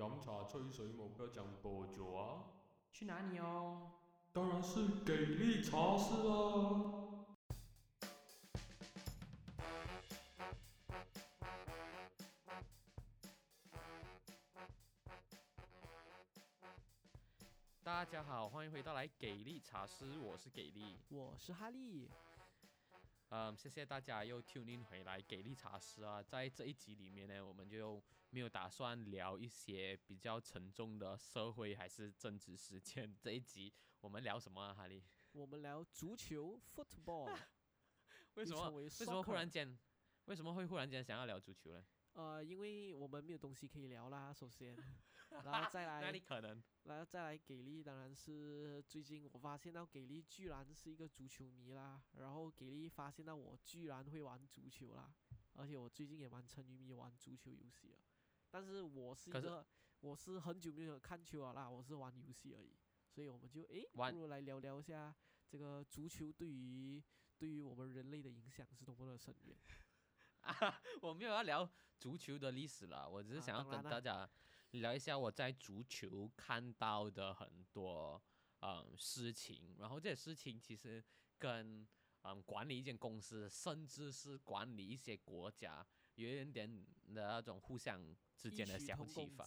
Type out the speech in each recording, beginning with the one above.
饮茶吹水冇得讲播酒啊！去哪里哦？当然是给力茶室啦！大家好，欢迎回到来给力茶室，我是给力。我是哈利，嗯，谢谢大家又 tune in 回来给力茶室啊。在这一集里面呢，我们就没有打算聊一些比较沉重的社会还是政治事件。这一集我们聊什么啊，哈利？我们聊足球 football，为什么？为为什么忽然间？为什么会忽然间想要聊足球呢？呃，因为我们没有东西可以聊啦，首先，然后再哪来里可能？然后再来给力，当然是最近我发现到给力居然是一个足球迷啦，然后给力发现到我居然会玩足球啦，而且我最近也蛮沉迷玩足球游戏了，但是我是一个我是很久没有看球了啦，我是玩游戏而已，所以我们就诶，不如来聊聊一下这个足球对于对于我们人类的影响是多么的深远。啊，我没有要聊足球的历史了，我只是啊想要跟大家聊一下我在足球看到的很多嗯事情，然后这些事情其实跟嗯管理一间公司，甚至是管理一些国家，有一点点的那种互相之间的小启发。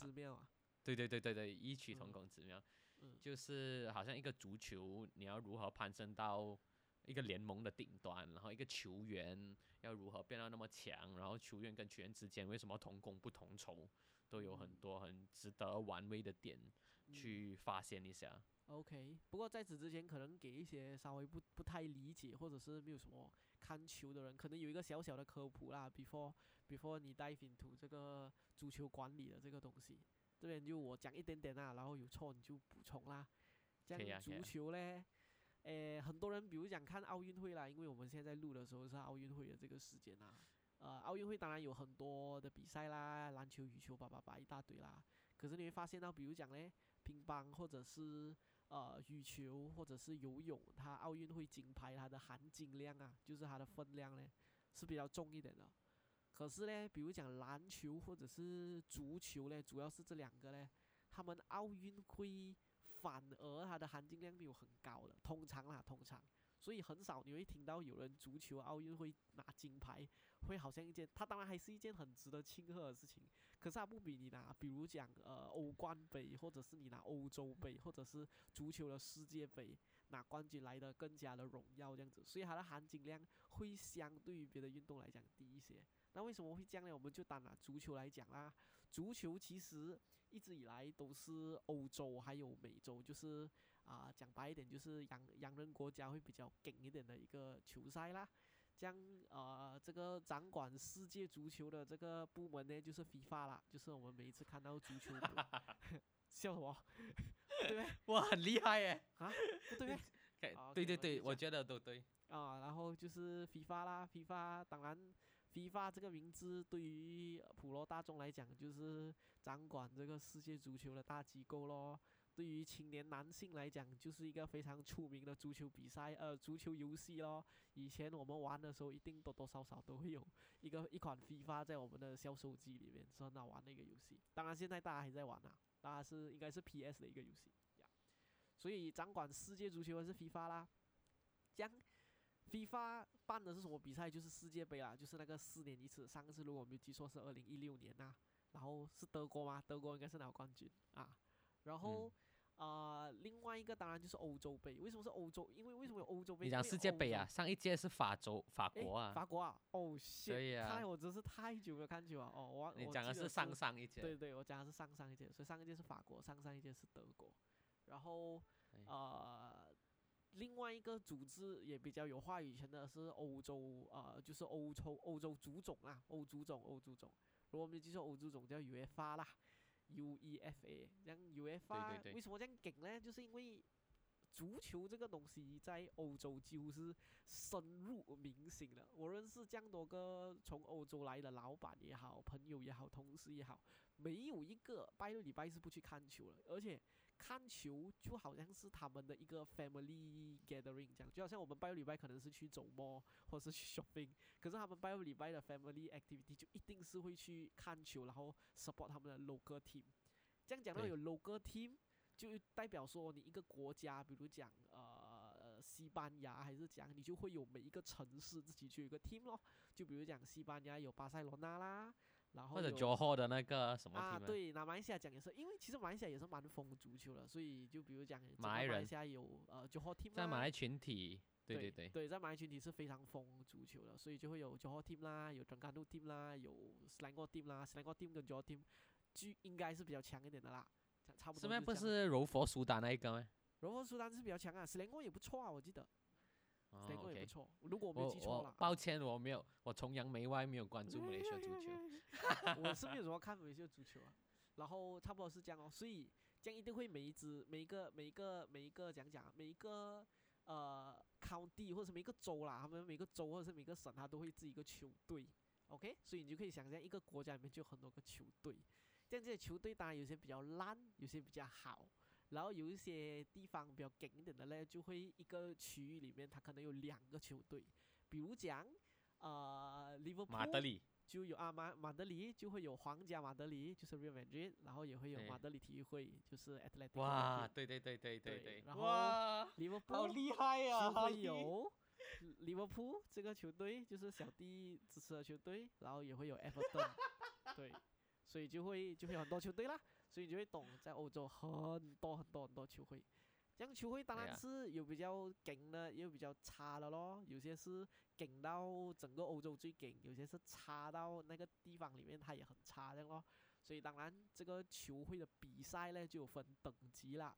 对对对对对，异曲同嗯工之妙。嗯就是好像一个足球，你要如何攀升到一个联盟的顶端，然后一个球员要如何变到那么强，然后球员跟球员之间为什么同工不同酬，都有很嗯多很值得玩味的点嗯去发现一下。OK，不过在此之前，可能给一些稍微不不太理解或者是没有什么看球的人，可能有一个小小的科普啦。Before before 你 dive into 这个足球管理的这个东西，这边就我讲一点点啦，然后有错你就补充啦。这样足球嘞，诶，很多人比如讲看奥运会啦，因为我们现在录的时候是奥运会的这个时间啦。呃，奥运会当然有很多的比赛啦，篮球、羽球、叭叭叭一大堆啦。可是你会发现到，比如讲嘞，乒乓或者是呃羽球或者是游泳，它奥运会金牌它的含金量啊，就是它的分量呢是比较重一点的。可是呢，比如讲篮球或者是足球呢，主要是这两个呢，他们奥运会反而它的含金量没有很高的，通常啦，通常。所以很少你会听到有人足球奥运会拿金牌，会好像一件，它当然还是一件很值得庆贺的事情，可是它不比你拿，比如讲呃欧冠杯，或者是你拿欧洲杯，或者是足球的世界杯拿冠军来的更加的荣耀这样子，所以它的含金量会相对于别的运动来讲低一些。那为什么会这样呢？我们就单拿足球来讲啦。足球其实一直以来都是欧洲还有美洲，就是啊、讲白一点，就是洋洋人国家会比较劲一点的一个球赛啦。这样呃，这个掌管世界足球的这个部门呢，就是 FIFA 啦，就是我们每一次看到足球 笑什么？对不对？哇，很厉害耶！啊，不对咩？可以好对 OK，对对，我觉得都对。啊，然后就是 FIFA 啦，FIFA 当然，FIFA 这个名字对于普罗大众来讲，就是掌管这个世界足球的大机构咯。对于青年男性来讲，就是一个非常出名的足球比赛，呃，足球游戏咯。以前我们玩的时候，一定多多少少都会有一个一款 FIFA 在我们的小手机里面，是很好玩的一个游戏。当然，现在大家还在玩啊，当然是应该是 PS 的一个游戏。所以掌管世界足球的是 FIFA 啦。将 FIFA 办的是什么比赛？就是世界杯啦，就是那个四年一次。上次如果我没有记错是二零一六年呐、然后是德国吗？德国应该是拿冠军啊。然后啊、呃另外一个当然就是欧洲杯。为什么是欧洲？因为为什么有欧洲杯？你讲世界杯啊，上一届是法洲法国啊，法国啊！哦，对呀看来我真是太久没有看球了。哦，我你讲的是上上一届。对对，我讲的是上上一届，所以上一届是法国，上上一届是德国。然后啊呃，另外一个组织也比较有话语权的是欧洲，呃，就是欧洲欧洲足总啊，欧足总，欧足总。如果我们记错，欧足总叫 UEFA 啦，UEFA。这样 UEFA 为什么这样劲呢？就是因为足球这个东西在欧洲几乎是深入民心了。我认识这样多个从欧洲来的老板也好，朋友也好，同事也好，没有一个拜六礼拜是不去看球了。而且看球就好像是他们的一个 family gathering 这样，就好像我们拜六礼拜可能是去走 mall 或是去 shopping，可是他们拜六礼拜的 family activity 就一定是会去看球，然后 support 他们的 local team。这这样讲到有 local team，就代表说你一个国家，比如讲呃呃西班牙还是讲，你就会有每一个城市自己就有一个 team 咯。就比如讲西班牙有巴塞罗那啦，然后或者有 Johor 的那个什么啊对，拿马来西亚讲也是，因为其实马来西亚也是蛮疯足球的，所以就比如讲，马来西亚有呃九号 team 啦在马来群体，对对对，对，在马来群体是非常疯足球的，所以就会有九号 team 啦，有整甘路 team 啦，有 Selangor team 啦，Selangor team 跟九号 team 就应该是比较强一点的啦，差差不多这边不是柔佛苏丹那一个吗？柔佛苏丹是比较强啊，Selangor 也不错啊，我记得哦 Selangor 也不错，如果我没记错了，抱歉，我没有，我崇洋媚外，没有关注马来西亚足球。我是没有什么看马来西亚足球啊，然后差不多是这样哦，所以这样一定会每一支每一个每一个每一个讲讲每一个呃 county 或者是每一个州啦，他们每个州或者是每个省，他都会自己一个球队，OK，所以你就可以想象一个国家里面就有很多个球队，这样这些球队当然有些比较烂，有些比较好。然后有一些地方比较紧一点的嘞，就会一个区域里面它可能有两个球队，比如讲，呃，利物浦马德里，就有啊马马德里就会有皇家马德里，就是 Real Madrid，然后也会有马德里体育会，就是 Athletic 哇，对对对对对对，对然后哇，好厉害呀！就会有利物浦这个球队，就是小弟支持的球队，然后也会有 Everton，对，所以就会就会有很多球队啦，所以你就会懂在欧洲很多很多很多球会。这样球会当然是有比较劲的，也有比较差的咯。有些是劲到整个欧洲最劲，有些是差到那个地方里面它也很差这样咯。所以当然这个球会的比赛呢就有分等级啦。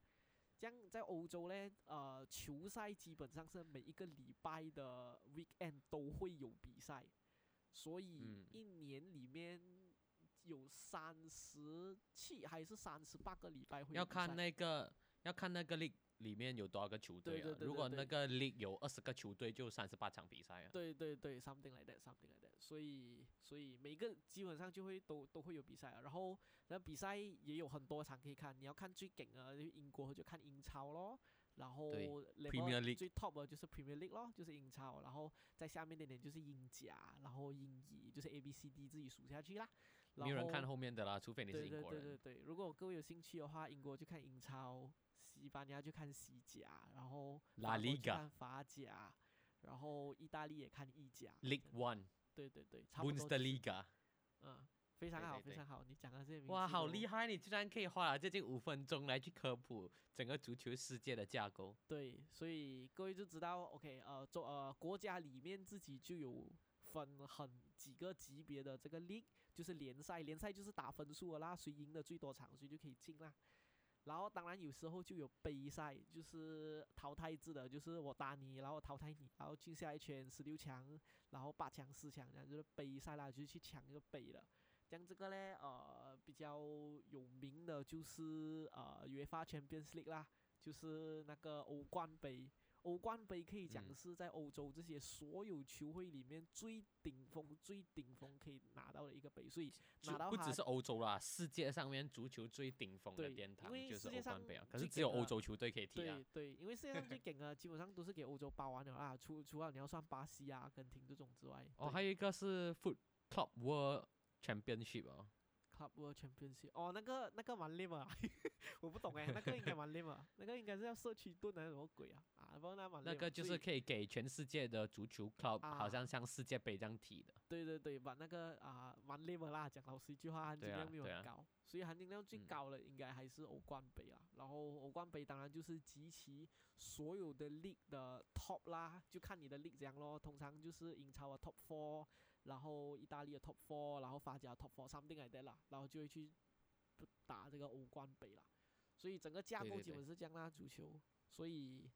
这样在欧洲呢，呃，球赛基本上是每一个礼拜的 weekend 都会有比赛，所以嗯一年里面有三十七还是三十八个礼拜会要看那个要看那个 league 里面有多少个球队啊。对对对如果那个 league 有二十个球队，就三十八场比赛啊。对对对，something like that，something like that。所以所以每个基本上就会都都会有比赛啊，然后那比赛也有很多场可以看。你要看最顶啊，就英国就看英超咯。然后 Premier League 最 top 的就是 Premier League 咯，就是英超。然后在下面一点点就是英甲，然后英乙就是 A B C D 自己数下去啦。没有人看后面的啦，除非你是英国人。对对对，如果各位有兴趣的话，英国就看英超，西班牙就看西甲，然后就 Liga 看法甲，然后意大利也看意甲。League One、对对对，差不多、就是。Bundesliga，嗯，非常好，对对对非常好，你讲的这些名哇，好厉害！你居然可以花了接近五分钟来去科普整个足球世界的架构。对，所以各位就知道，OK，呃，做呃国家里面自己就有分很几个级别的这个 league，就是联赛，联赛就是打分数的啦，谁赢的最多场，谁就可以进啦。然后当然有时候就有杯赛，就是淘汰制的，就是我打你，然后淘汰你，然后进下一圈十六强，然后八强、四强，这样就是杯赛啦，就去抢一个杯了。像这个呢，呃，比较有名的就是呃 UEFA Champions League 啦，就是那个欧冠杯。欧冠杯可以讲嗯是在欧洲这些所有球会里面最顶峰、最顶峰可以拿到的一个杯，所以拿到它不只是欧洲啦，世界上面足球最顶峰的对殿堂就是欧冠杯啊。可是只有欧洲球队可以踢啊对。对，因为世界上最顶的基本上都是给欧洲包完了啊，除除了你要算巴西啊、阿根廷这种之外，哦，对还有一个是 Foot Club World Championship 哦，Club World Championship，哦，那个那个蛮 lame 啊，我不懂哎，那个应该蛮 lame 啊，那个应该是要社区盾还是什么鬼啊？啊，不过那蛮那个就是可以给全世界的足球 club，好啊像像世界杯这样踢的。对对对，把那个啊蛮 lame 的啦，讲老实一句话，含金量没有很高，所以含金量最嗯高的应该还是欧冠杯啊。然后欧冠杯当然就是集齐所有的 league 的 top 啦，就看你的 league 怎样咯。通常就是英超的 top four，然后意大利的 top four，然后法甲的 top four，something like that 啦，然后就会去打这个欧冠杯啦。所以整个架构基本是这样啦，足球。所以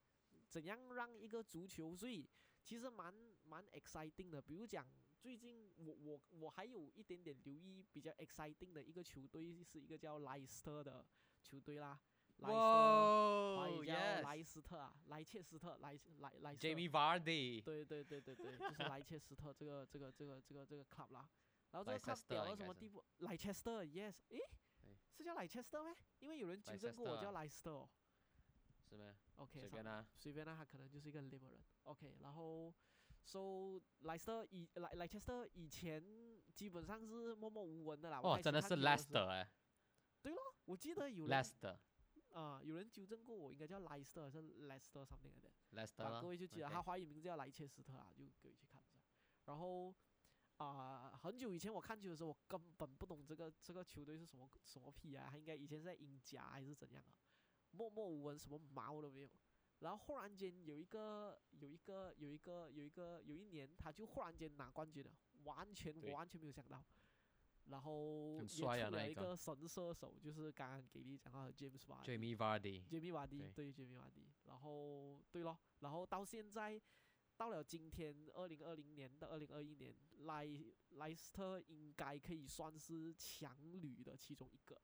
怎样让一个足球，所以其实蛮蛮 exciting 的。比如讲，最近我我我还有一点点留意比较 exciting 的一个球队，是一个叫莱斯特的球队啦。莱斯特，华语叫莱斯特啊，莱切斯特，莱莱莱。Jamie Vardy，对对对对对，就是 莱切斯特这个这个这个这个这个 club 啦。然后这个 club 屌到什么地步？莱切斯特，yes，诶，是叫莱切斯特咩？因为有人纠正过我叫莱斯特哦。是吗？OK，随便啦。随便啦，他可能就是一个 liberal 人。OK，然后，so 莱斯特以莱莱切斯特以前基本上是默默无闻的啦。我哦，真的是看球的时候 Leicester 哎。对咯我记得有 Leicester 啊、有人纠正过我，应该叫莱斯特还是 Leicester something like that。Leicester 啊，各位就记得他华语名字叫莱切斯特啊，就各位去看一下。然后啊、很久以前我看球的时候，我根本不懂这个这个球队是什么什么屁啊，他应该以前是在英甲还是怎样啊，默默无闻，什么毛都没有。然后忽然间有一个有一个有一个有一个有一年，他就忽然间拿冠军了，完全我完全没有想到。然后也很出了一个神射手，就是刚刚给你讲到的 James Vardy。Jamie Vardy，Jamie Vardy，对对杰米瓦迪，然后对咯，然后到现在到了今天二零二零年到二零二一年，莱莱斯特应该可以算是强旅的其中一个了。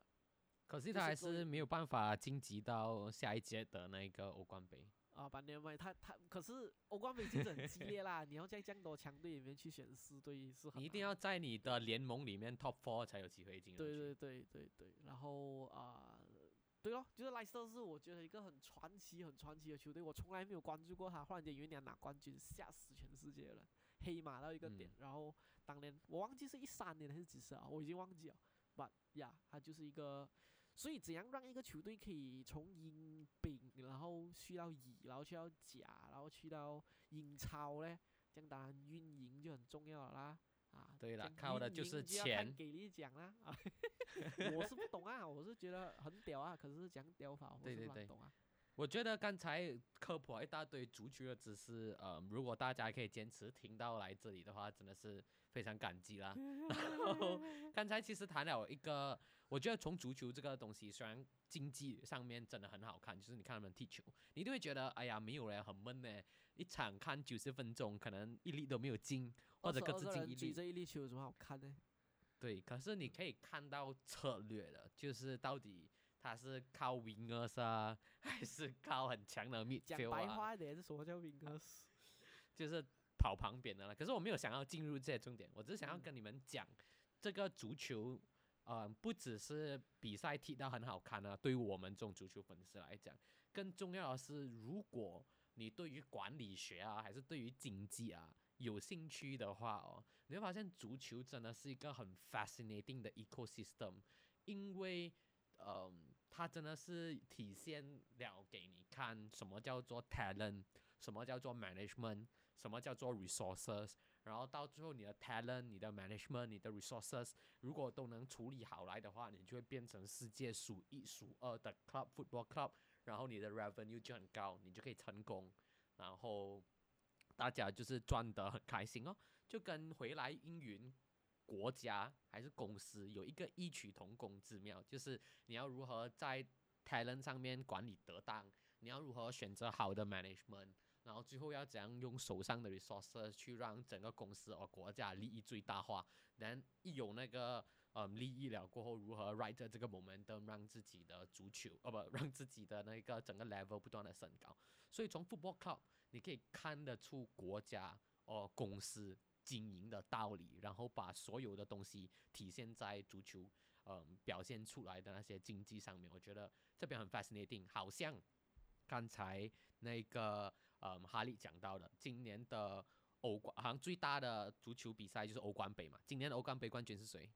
可是他还是没有办法晋级到下一届的那个欧冠杯。啊，把年外他他可是欧冠杯竞争很激烈啦，你要在这样多强队里面去选四队是很你一定要在你的联盟里面 top four 才有机会进入。对对对对对，然后啊、对哦，就是莱斯特是我觉得一个很传奇、很传奇的球队，我从来没有关注过他，忽然间有一年拿冠军，吓死全世界了，黑马到一个点。嗯然后当年我忘记是一三年还是几时啊，我已经忘记了。But 呀，他就是一个，所以怎样让一个球队可以从英丙，然后去到乙，然后去到甲，然后去到英超呢？这样当然运营就很重要了啦。啊，对啦靠的运就是钱给力讲啦啊！我是不懂啊，我是觉得很屌啊，可是讲屌法我是对对对不懂啊。我觉得刚才科普了一大堆足球的知识，呃，如果大家可以坚持听到来这里的话，真的是非常感激啦。然 后刚才其实谈了一个，我觉得从足球这个东西，虽然竞技上面真的很好看，就是你看他们踢球，你都会觉得哎呀没有嘞，很闷呢。一场看九十分钟，可能一粒都没有进，或者各自进一粒。这一粒球有什么好看呢？对，可是你可以看到策略的，就是到底他是靠 wingers 啊，还是靠很强的讲 midfield 啊？白话一点，是什么叫 wingers？就是跑旁边的了。可是我没有想要进入这些重点，我只是想要嗯跟你们讲，这个足球，呃，不只是比赛踢到很好看啊，对于我们这种足球粉丝来讲，更重要的是，如果你对于管理学啊，还是对于经济啊有兴趣的话哦，你会发现足球真的是一个很 fascinating 的 ecosystem，因为，嗯、它真的是体现了给你看什么叫做 talent，什么叫做 management，什么叫做 resources，然后到最后你的 talent、你的 management、你的 resources，如果都能处理好来的话，你就会变成世界数一数二的 club football club，然后你的 revenue 就很高，你就可以成功，然后大家就是赚得很开心哦，就跟回来应云国家还是公司有一个异曲同工之妙，就是你要如何在 talent 上面管理得当，你要如何选择好的 management，然后最后要怎样用手上的 resources 去让整个公司或国家利益最大化。然一有那个嗯利益了过后，如何 ride 着这个 momentum 让自己的足球呃不 让自己的那个整个 level 不断的升高。所以从 football club 你可以看得出国家哦公司经营的道理，然后把所有的东西体现在足球嗯表现出来的那些经济上面。我觉得这边很 fascinating，好像刚才那个嗯哈利讲到的，今年的欧冠好像最大的足球比赛就是欧冠杯嘛。今年的欧冠杯冠军是谁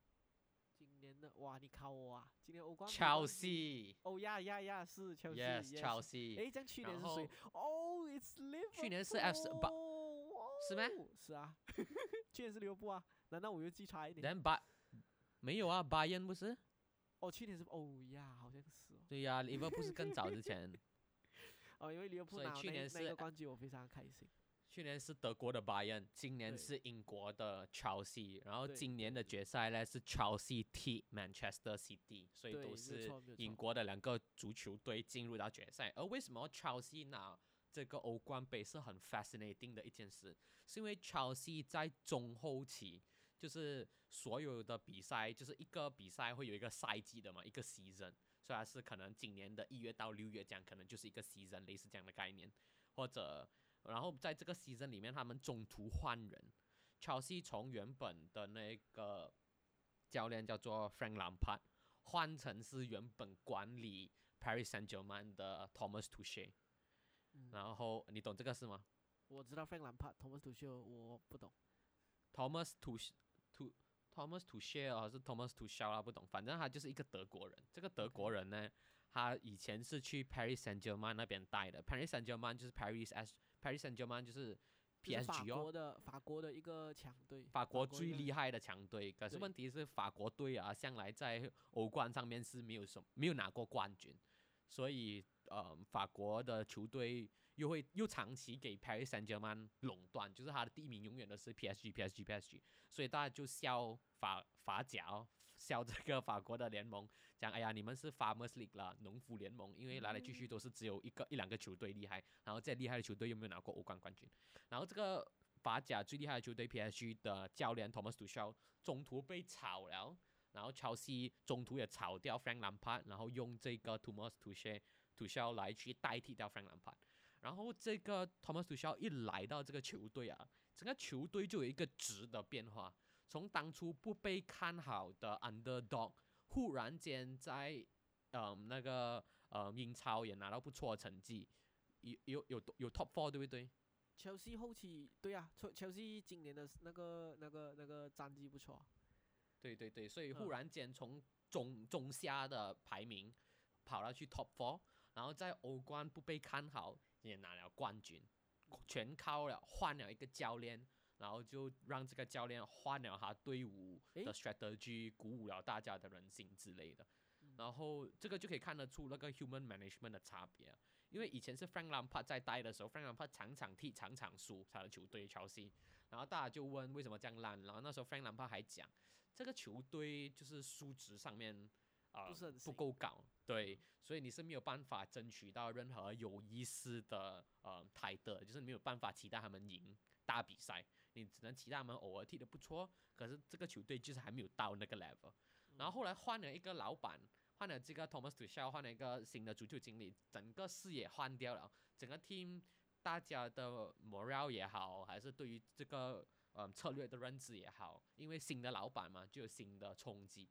今年的哇，你考我啊！今年欧冠杯冠军？Chelsea。哦呀呀呀，是 Chelsea。Yes, yes Chelsea。诶，这样去年是谁后？哦，It's Liverpool。去年是 FC 巴是吗是啊，去年是利物浦啊？难道我又记差一点？然巴没有啊，巴恩不是？哦，去年是哦呀，好像是哦。对呀、利物浦是更早之前，哦，因为利物浦所以拿去年是个冠军，我非常开心。去年是德国的巴恩，今年是英国的 Chelsea，然后对今年的对决赛呢是 Chelsea 踢 Manchester City，所以对没都是错没错英国的两个足球队进入到决赛。而为什么 Chelsea 拿这个欧冠杯是很 fascinating 的一件事，是因为 Chelsea 在中后期。就是所有的比赛，就是一个比赛会有一个赛季的嘛，一个 season，所以它是可能今年的一月到六月这样，可能就是一个 season，类似这样的概念，或者然后在这个 season 里面，他们中途换人，Chelsea 从原本的那个教练叫做 Frank Lampard 换成是原本管理 Paris Saint-Germain 的 Thomas Tuchel，嗯，然后你懂这个是吗我知道 Frank Lampard、Thomas Tuchel，我不懂。？Thomas Tuchel Tu Thomas Tuchel 还是 Thomas Tuchel 啊，不懂，反正他就是一个德国人。这个德国人呢，他以前是去 Paris Saint Germain 那边带的。Paris Saint Germain 就是 Paris S Paris Saint Germain 就是就是法 PSG 哦国，的法国的一个强队，法国最厉害的强队。可是问题是，法国队啊，向来在欧冠上面是没有什没有拿过冠军，所以呃，法国的球队又会又长期给 Paris Saint Germain 垄断，就是他的第一名永远都是 PSG PSG PSG，所以大家就笑法法甲哦，笑这个法国的联盟，讲哎呀，你们是 Farmers League 啦，农夫联盟，因为来来去去都是只有一个一两个球队厉害，然后再厉害的球队又没有拿过欧冠冠军，然后这个法甲最厉害的球队 PSG 的教练 Thomas Tuchel 中途被炒了，然后切尔西中途也炒掉 Frank Lampard，然后用这个 Thomas Tuchel Tuchel 来去代替掉 Frank Lampard，然后这个 Thomas Tuchel 一来到这个球队啊，整个球队就有一个质的变化，从当初不被看好的 underdog，忽然间在嗯那个呃英超也拿到不错的成绩，有有有有 top four 对不对？切尔西后期对啊，切切尔西今年的那个那个那个战绩不错啊，对对对，所以忽嗯然间从中中下的排名跑到去 top four，然后在欧冠不被看好，也拿了冠军，全靠了换了一个教练，然后就让这个教练换了他队伍的 strategy，鼓舞了大家的人心之类的。嗯然后这个就可以看得出那个 human management 的差别啊，因为以前是 Frank Lampard 在带的时候，Frank Lampard 场场踢场场输他的球队切尔西，然后大家就问为什么这样烂，然后那时候 Frank Lampard 还讲这个球队就是数值上面啊、不是很不够高，对，所以你是没有办法争取到任何有意思的呃台的，就是没有办法期待他们赢大比赛，你只能期待他们偶尔踢得不错，可是这个球队就是还没有到那个 level。然后后来换了一个老板，换了这个 Thomas Tuchel，换了一个新的足球经理，整个视野换掉了，整个 team 大家的 morale 也好，还是对于这个嗯策略的认知也好，因为新的老板嘛，就有新的冲击，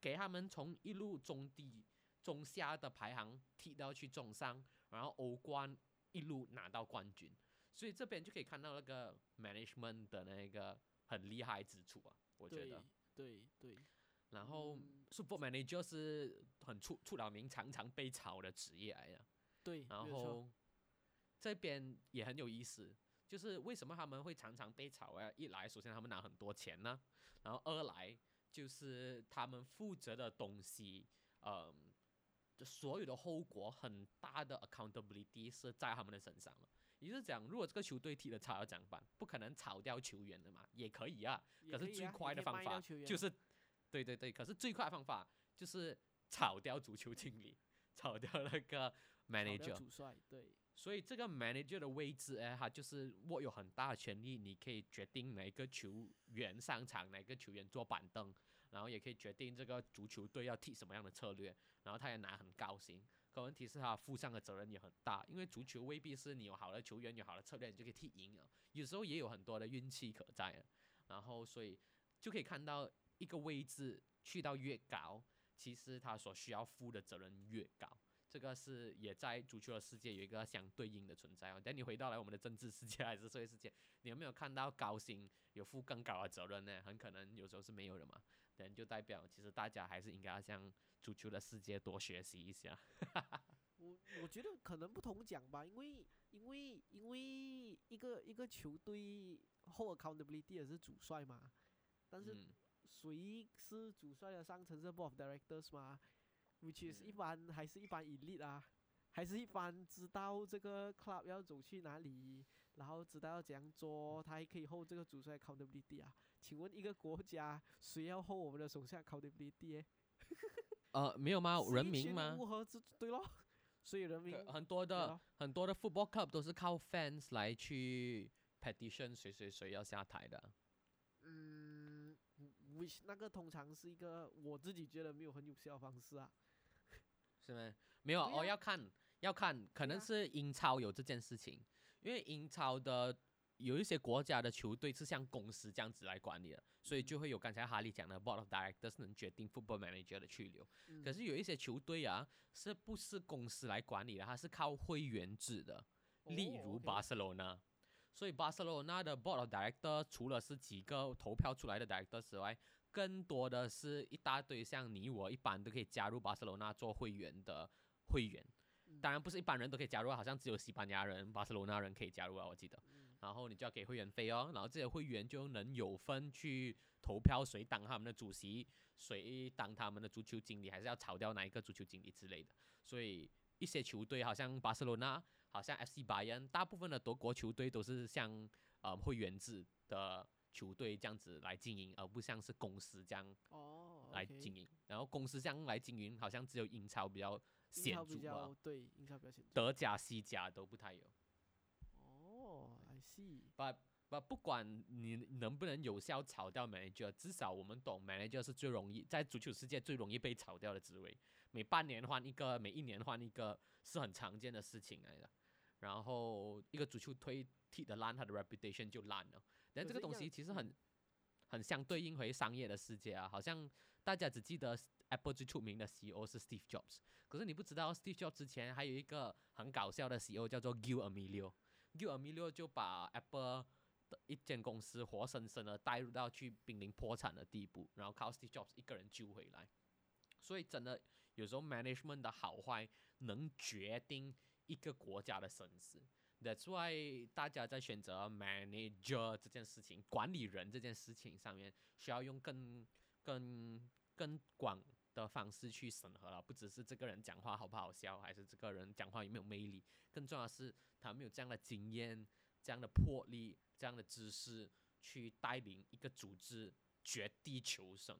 给他们从一路中低、中下的排行踢到去中上，然后欧冠一路拿到冠军，所以这边就可以看到那个 management 的那个很厉害之处啊，我觉得。对对，然后嗯 Super Manager 是很出出了名、常常被炒的职业来的。对，然后这边也很有意思，就是为什么他们会常常被炒啊？一来，首先他们拿很多钱呢，然后二来就是他们负责的东西，嗯，就所有的后果很大的 accountability 是在他们的身上嘛。也就是讲，如果这个球队踢得差要怎么办？不可能炒掉球员的嘛，也可以啊。可是最快的方法就是，对对对，可是最快的方法就是炒掉足球经理，炒掉那个 manager。主帅，对，所以这个 manager 的位置，哎，他就是握有很大的权利，你可以决定哪一个球员上场，哪个球员坐板凳，然后也可以决定这个足球队要踢什么样的策略，然后他也拿很高薪。可问题是他负上的责任也很大，因为足球未必是你有好的球员、有好的策略你就可以踢赢了，有时候也有很多的运气可在。然后所以就可以看到一个位置去到越高，其实他所需要负的责任越高。这个是也在足球的世界有一个相对应的存在哦。等你回到来我们的政治世界还是社会世界，你有没有看到高薪有负更高的责任呢？很可能有时候是没有的嘛。等就代表其实大家还是应该要向足球的世界多学习一下。我 我觉得可能不同讲吧，因为因为因为一个一个球队后 accountability 也是主帅嘛，但是嗯，谁是主帅的上层是 board of directors 嘛，which is 嗯一般还是一般 elite 啊，还是一般知道这个 club 要走去哪里，然后知道要怎样做，他还可以 hold 这个主帅 accountability 啊？请问一个国家谁要 hold 我们的手下 accountability？欸 呃，没有吗？人民吗？乌合之对咯，所以人民可很多的很多的 football club 都是靠 fans 来去 petition 谁谁谁要下台的。嗯，which 那个通常是一个我自己觉得没有很有效的方式啊。是吗？没有哦，要看要看，可能是英超有这件事情，因为英超的有一些国家的球队是像公司这样子来管理的，所以就会有刚才哈利讲的 board of directors 能决定 football manager 的去留。嗯可是有一些球队啊，是不是公司来管理的？它是靠会员制的，例哦如 OK 巴塞罗那。所以巴塞罗那的 board of director 除了是几个投票出来的 director 之外，更多的是一大堆像你我一般都可以加入巴塞罗那做会员的会员。嗯当然不是一般人都可以加入啊，好像只有西班牙人、巴塞罗那人可以加入啊，我记得。嗯然后你就要给会员费哦，然后这些会员就能有份去投票谁当他们的主席，谁当他们的足球经理，还是要炒掉哪一个足球经理之类的。所以一些球队，好像巴塞罗那，好像 FC 拜仁，大部分的德国球队都是像呃会员制的球队这样子来经营，而不像是公司这样哦，来经营。然后公司这样来经营，好像只有英超比较显著吧，对，英超比较显著。德甲、西甲都不太有。哦，I see。不不，不管你能不能有效炒掉 manager，至少我们懂 manager 是最容易在足球世界最容易被炒掉的职位。每半年换一个，每一年换一个，是很常见的事情来的。然后一个足球推踢的烂，他的 reputation 就烂了。但这个东西其实很很相对应回商业的世界啊，好像大家只记得 Apple 最出名的 CEO 是 Steve Jobs，可是你不知道 Steve Jobs 之前还有一个很搞笑的 CEO 叫做 Gil Amelio。Gil Amelio 就把 Apple 的一间公司活生生的带入到去濒临破产的地步，然后靠 Steve Jobs 一个人救回来。所以真的有时候 management 的好坏能决定一个国家的生死。That's why 大家在选择 manager 这件事情、管理人这件事情上面，需要用更、更、更广的方式去审核了，不只是这个人讲话好不好笑，还是这个人讲话有没有魅力，更重要的是他有没有这样的经验、这样的魄力、这样的知识去带领一个组织绝地求生。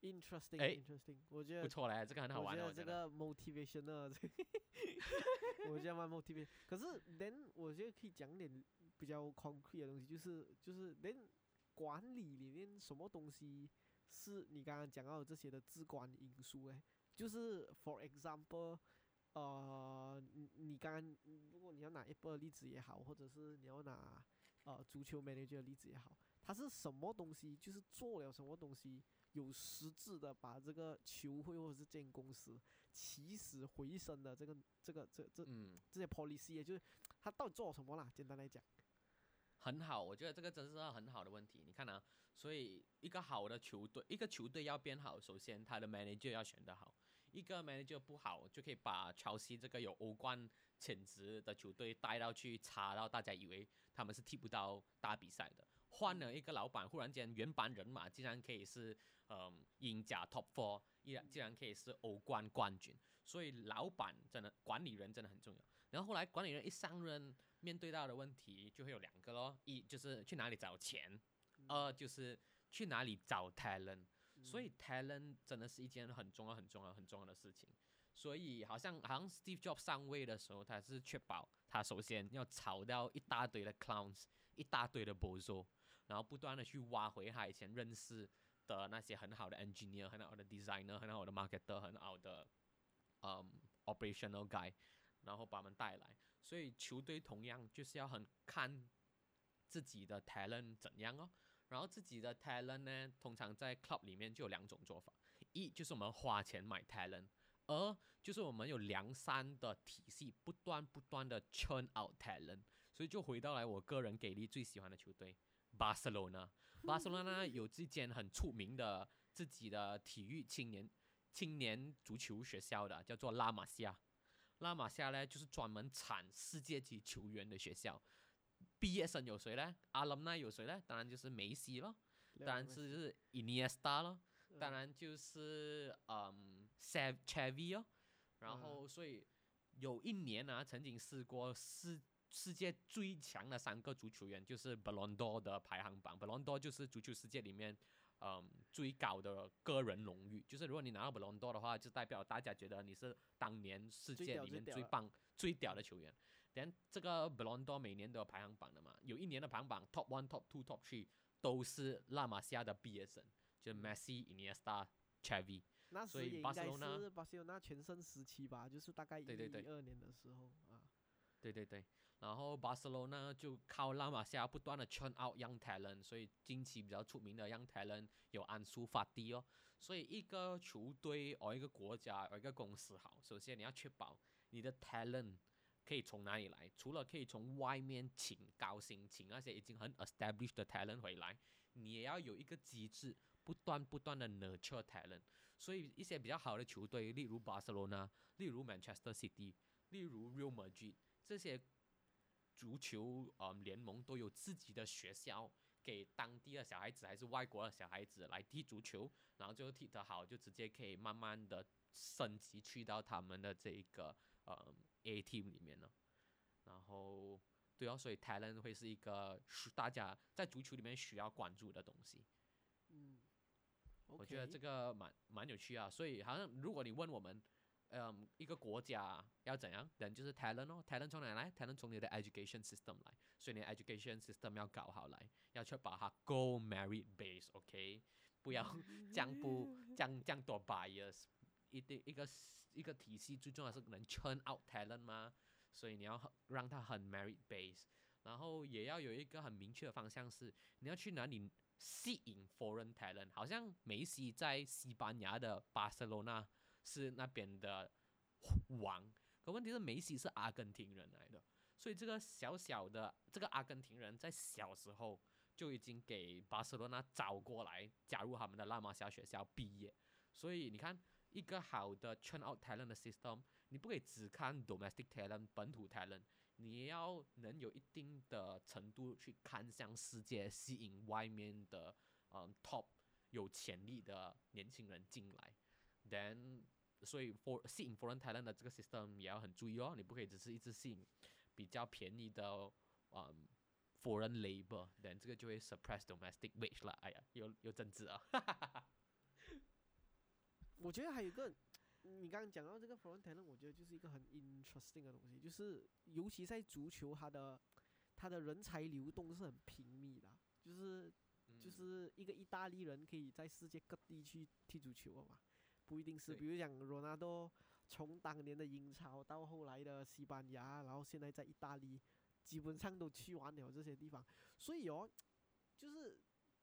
Interesting, 哎 interesting。我觉得不错嘞，这个很好玩的，我觉得。这个 motivation 呢，我觉得蛮 motivation。可是 then 我觉得可以讲点比较 concrete 的东西，就是就是 then 管理里面什么东西是你刚刚讲到的这些的至关因素诶，就是 for example，呃，你你刚刚如果你要拿 Apple 的例子也好，或者是你要拿呃足球 manager 的例子也好，它是什么东西，就是做了什么东西。有实质的把这个球会或者是这间公司起死回生的这个这个这这嗯，这些 policy，也就是他到底做了什么啦？简单来讲，很好，我觉得这个真是个很好的问题。你看啊，所以一个好的球队，一个球队要变好，首先他的 manager 要选得好。一个 manager 不好，就可以把乔西这个有欧冠潜质的球队带到去差到大家以为他们是踢不到大比赛的。换了一个老板，忽然间原班人马竟然可以是嗯英甲 top four，依然竟然可以是欧冠冠军。所以老板真的管理人真的很重要。然后后来管理人一上任，面对到的问题就会有两个咯，一就是去哪里找钱，二就是去哪里找 talent。所以 talent 真的是一件很重要、很重要、很重要的事情。所以好像好像 Steve Jobs 上位的时候，他是确保他首先要炒掉一大堆的 clowns，一大堆的 bozo，然后不断的去挖回他以前认识的那些很好的 engineer、很好的 designer、很好的 marketer、很好的嗯 operational guy，然后把他们带来。所以球队同样就是要很看自己的 talent 怎样哦。然后自己的 talent 呢，通常在 club 里面就有两种做法，一就是我们花钱买 talent，二就是我们有梁山的体系，不断不断的 churn out talent。所以就回到来我个人给力最喜欢的球队巴塞罗那。巴塞罗那有这间很出名的自己的体育青年青年足球学校的，叫做拉玛西亚。拉玛西亚呢，就是专门产世界级球员的学校。毕业生有谁呢？阿伦奈有谁呢？当然就是梅西咯，当然是就是伊涅斯塔咯，当然就是嗯 s a v Chavi 哦。然后所以有一年啊，曾经试过世世界最强的三个足球员，就是 Ballon d'Or 的排行榜。Ballon d'Or 就是足球世界里面嗯最高的个人荣誉，就是如果你拿到 Ballon d'Or 的话，就代表大家觉得你是当年世界里面屌最棒、最屌的球员。连这个 Ballon d'Or 每年都有排行榜的嘛，有一年的排行榜 Top One、Top Two、Top Three 都是拉玛西亚的毕业生，就是 Messi、Iniesta、Xavi。那所以时也应该巴塞罗那是巴塞罗那全盛时期吧，就是大概一一二年的时候啊。对对对，然后巴塞罗那就靠拉玛西亚不断的 churn out young talent，所以近期比较出名的 young talent 有安苏法蒂哦。所以一个球队或一个国家或一个公司好，首先你要确保你的 talent 可以从哪里来，除了可以从外面请高薪请那些已经很 established 的 talent 回来，你也要有一个机制，不断不断的 nurture talent。所以一些比较好的球队，例如巴塞罗那，例如 Manchester City，例如 Real Madrid，这些足球呃联盟都有自己的学校，给当地的小孩子还是外国的小孩子来踢足球，然后就踢得好，就直接可以慢慢的升级去到他们的这一个呃 A team 里面了。然后对啊，所以 talent 会是一个需大家在足球里面需要关注的东西。嗯，我觉得这个蛮蛮有趣啊，所以好像如果你问我们，嗯，一个国家要怎样，人就是 talent 哦，talent 从哪里来？talent 从你的 education system 来，所以你的 education system 要搞好来，要确保它 go merit base，OK，、不要这样不这样这样多 bias，一定一个一个体系最重要是能 churn out talent 吗？所以你要让它很 merit base，然后也要有一个很明确的方向是你要去哪里吸引 foreign talent，好像梅西在西班牙的巴塞罗那是那边的王，可问题是梅西是阿根廷人来的，所以这个小小的这个阿根廷人在小时候就已经给巴塞罗那找过来加入他们的拉玛西亚学校毕业，所以你看一个好的 turn out talent 的 system，你不可以只看 domestic talent 本土 talent。你要能有一定的程度去看向世界，吸引外面的嗯 top 有潜力的年轻人进来。Then 所以 for 吸引 foreign talent 的这个 system 也要很注意哦，你不可以只是一直吸引比较便宜的嗯 foreign labor，then 这个就会 suppress domestic wage 了。哎呀，有有政治啊，我觉得还有一个，你刚刚讲到这个 foreign talent，我觉得就是一个很 interesting 的东西，就是尤其在足球，它的它的人才流动是很频密的，就是就嗯是一个意大利人可以在世界各地去踢足球了嘛，不一定是，比如讲罗纳多从当年的英超到后来的西班牙，然后现在在意大利，基本上都去完了这些地方，所以哦，就是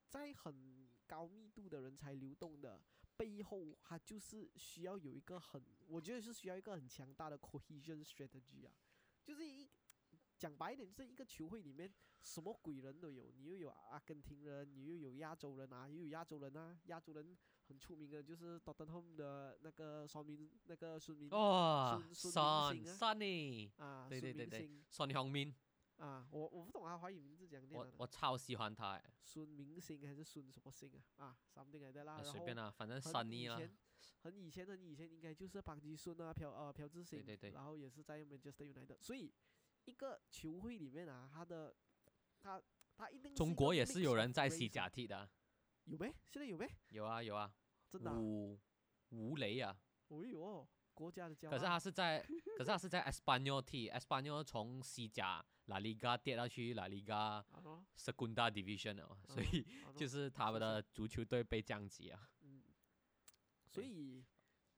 在很高密度的人才流动的背后，它就是需要有一个很，我觉得是需要一个很强大的 cohesion strategy 啊，就是一讲白一点，就是一个球会里面什么鬼人都有，你又有阿根廷人，你又有亚洲人啊，又有亚洲人啊，亚洲人很出名的就是 Tottenham 的那个孙明，那个孙明、哦孙孙明星啊。Sunny，啊，对对对对孙兴民，啊，我我不懂他华语名字讲念我，我超喜欢他。诶，孙明星还是孙什么星啊？啊，something like that 啦，啊随便啦，反正很 Sunny 啦，很以前很以前应该就是邦吉孙啊，朴呃朴智星，对对对。然后也是在 Manchester United，所以一个球会里面啊，他的他他一定是中国也是有人在西啊甲踢的啊，有呗？现在有呗？有啊有啊，真的、啊？吴吴雷啊，哎呦，国家的骄傲。可是他是在，可是他是在 Espanyol 踢，Espanyol 从西甲 La Liga 跌到去 La Liga Segunda Division 哦，所以 就是他们的足球队被降级啊。嗯，所以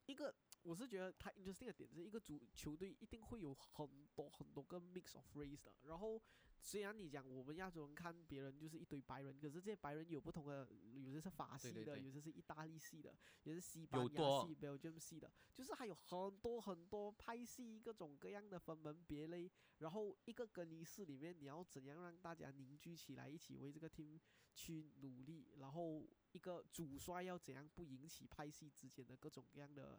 一个我是觉得他 interesting 的点是一个足球队一定会有很多很多个 mix of race 的。然后虽然你讲我们亚洲人看别人就是一堆白人，可是这些白人有不同的，有些是法系的，对对对有些是意大利系的，有些是西班牙系、Belgium 系的，就是还有很多很多派系，各种各样的分门别类。然后一个更衣室里面，你要怎样让大家凝聚起来，一起为这个 team 去努力？然后一个主帅要怎样不引起派系之间的各种各样的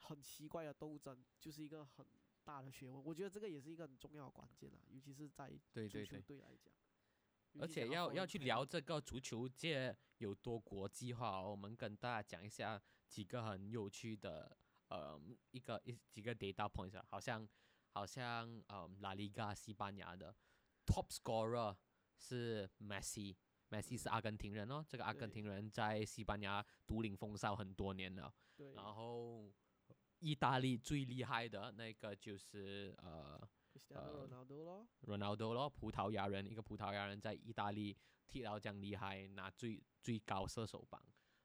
很奇怪的斗争，就是一个很大的学问。我觉得这个也是一个很重要的关键啊，尤其是在足球对对对，队来讲。尤而且要要去聊这个足球界有多国际化哦，我们跟大家讲一下几个很有趣的呃一个一几个 data points 啊，好像好像呃拉里嘎西班牙的 top scorer 是 Messi。Messi 是阿根廷人哦，这个阿根廷人在西班牙独领风骚很多年了。对，然后意大利最厉害的那个就是呃呃 Ronaldo 咯，Ronaldo 咯，葡萄牙人，一个葡萄牙人在意大利踢到这样厉害，拿最最高射手榜。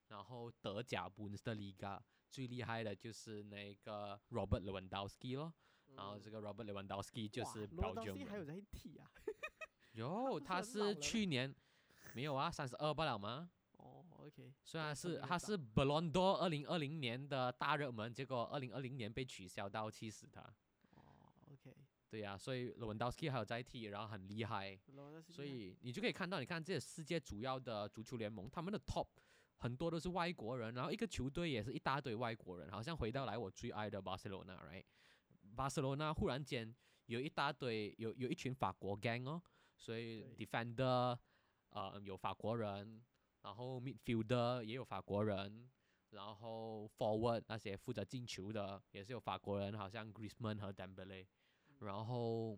然后德甲 Bundesliga 最厉害的就是那个 Robert Lewandowski 咯，然后这个个 Robert Lewandowski 就是罗道 Belgium 还有。在踢啊？有，他是去年没有啊，三十二不了吗？虽然是他是 Ballon d'Or 二零二零年的大热门，结果二零二零年被取消到，气死他。哦，OK，对呀、所以罗文道斯基还有在踢，然后很厉害，所以你就可以看到，你看这些世界主要的足球联盟，他们的 top 很多都是外国人，然后一个球队也是一大堆外国人，好像回到来我最爱的巴塞罗那，right？巴塞罗那忽然间有一大堆有有一群法国 gang 哦，所以 defender 呃有法国人，然后 midfielder 也有法国人，然后 forward 那些负责进球的也是有法国人，好像 Griezmann 和 Dembele，然后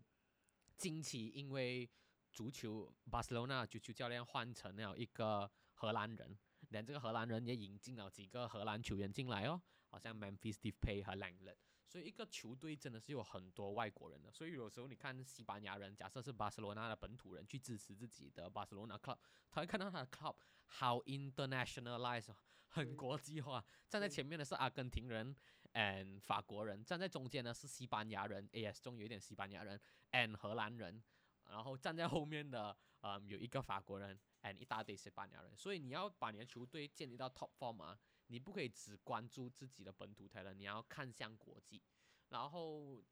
近期因为足球巴塞罗那足球教练换成了一个荷兰人，连这个荷兰人也引进了几个荷兰球员进来哦，好像 Memphis Depay 和 Langlet。所以一个球队真的是有很多外国人的，所以有时候你看西班牙人，假设是巴塞罗那的本土人去支持自己的巴塞罗那 club，他会看到他的 club how internationalized，很国际化。站在前面的是阿根廷人，and 法国人；站在中间的是西班牙人，AS 中有一点西班牙人，and 荷兰人。然后站在后面的，嗯，有一个法国人，and 一大堆西班牙人。所以你要把你的球队建立到 top form 啊，你不可以只关注自己的本土 talent，你要看向国际。然后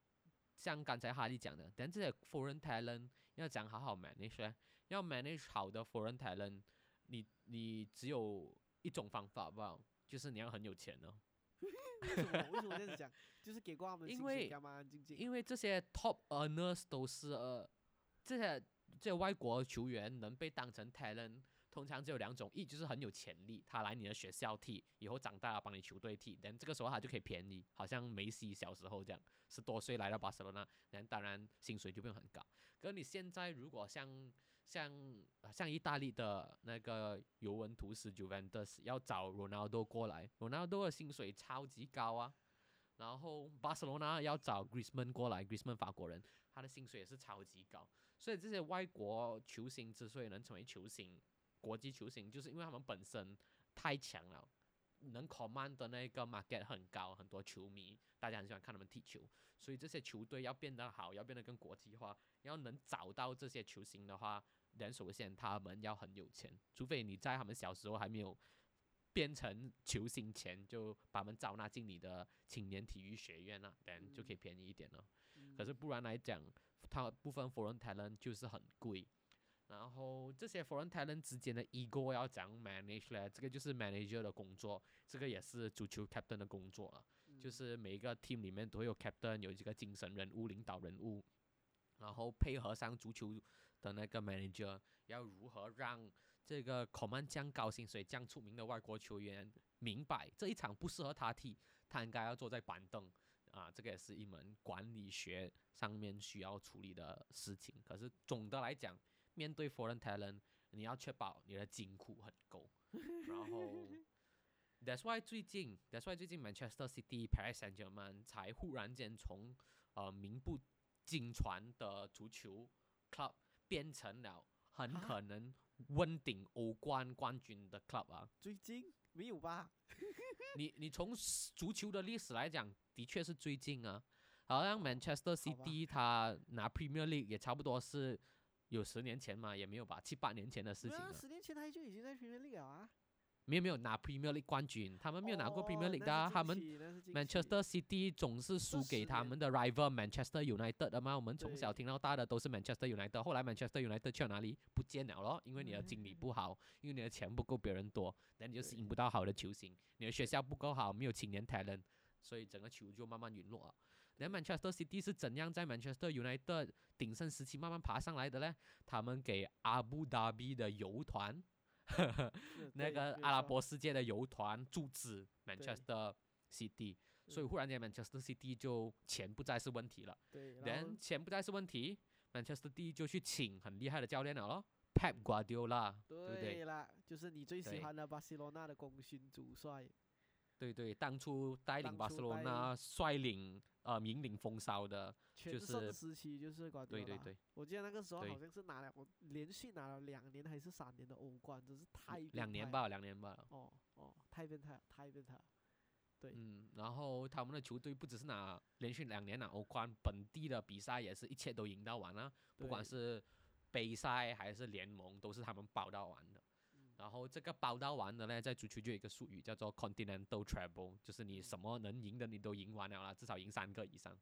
像刚才哈利讲的，但这些 foreign talent 要讲好好 manage，呢要 manage 好的 foreign talent，你你只有一种方法吧，就是你要很有钱哦。为什么为什么这样子讲？就是给过他们因为薪水静静？因为这些 top earners 都是呃，这些这些外国球员能被当成 talent，通常只有两种，一就是很有潜力，他来你的学校踢，以后长大了帮你球队踢，但这个时候他就可以便宜，好像梅西小时候这样，十多岁来到巴塞罗那，然当然薪水就不用很高。可你现在如果像像像意大利的那个尤文图斯 Juventus 要找 Ronaldo 过来，Ronaldo 的薪水超级高啊。然后巴塞罗那要找 Griezmann 过来，Griezmann 法国人，他的薪水也是超级高。所以这些外国球星之所以能成为球星，国际球星，就是因为他们本身太强了，能 command 的那个 market 很高，很多球迷大家很喜欢看他们踢球。所以这些球队要变得好，要变得更国际化，要能找到这些球星的话，人首先他们要很有钱，除非你在他们小时候还没有变成球星前就把他们招纳进你的青年体育学院了，人就可以便宜一点了。可是不然来讲，他部分 foreign talent 就是很贵，然后这些 foreign talent 之间的 ego 要怎样 manage 呢？这个就是 manager 的工作，这个也是足球 captain 的工作了。就是每一个 team 里面都会有 captain，有这个精神人物、领导人物，然后配合上足球的那个 manager，要如何让这个 command 降高薪水、降出名的外国球员明白这一场不适合他踢，他应该要坐在板凳啊，这个也是一门管理学上面需要处理的事情。可是总的来讲，面对 foreign talent，你要确保你的金库很够，然后 that's why 最近 that's why 最近 Manchester City、Paris Saint-Germain 才忽然间从呃名不经传的足球 club 变成了很可能问鼎欧冠冠军的 club 啊。最近没有吧？你你从足球的历史来讲，的确是最近啊，好像 Manchester City 他拿 Premier League 也差不多是有十年前嘛，也没有吧，七八年前的事情了。十年前他就已经在 Premier League 了啊。没有没有拿 Premier League 冠军，他们没有拿过 Premier 哦 League 的他们 Manchester City 总是输给他们的 rival Manchester United 的嘛。我们从小听到大的都是 Manchester United，后来 Manchester United 去了哪里？不见了咯，因为你的经理不好，因为你的钱不够别人多，那你就吸引不到好的球星。你的学校不够好，没有青年 talent，所以整个球就慢慢陨落了。那 Manchester City 是怎样在 Manchester United 鼎盛时期慢慢爬上来的呢？他们给阿布达比的游团。是 那个阿拉伯世界的游团注资 Manchester City，所以嗯忽然间 Manchester City 就钱不再是问题了，对，然后人钱不再是问题，Manchester City 就去请很厉害的教练了咯，Pep Guardiola，对不对？啦，就是你最喜欢的巴塞罗那的功勋主帅，对对，当初带领巴塞罗那率领呃引领风骚的，全就是盛时期就是瓜迪奥拉对对对，我记得那个时候好像是拿了我连续拿了两年还是三年的欧冠，真是太。两年吧，两年吧。哦哦，太变态了，太变态了。对嗯，然后他们的球队不只是拿连续两年拿欧冠，本地的比赛也是一切都赢到完了，不管是杯赛还是联盟，都是他们包到完的。嗯然后这个包到完的呢，在足球就有一个术语叫做 continental treble，就是你嗯什么能赢的你都赢完了啦，至少赢三个以上。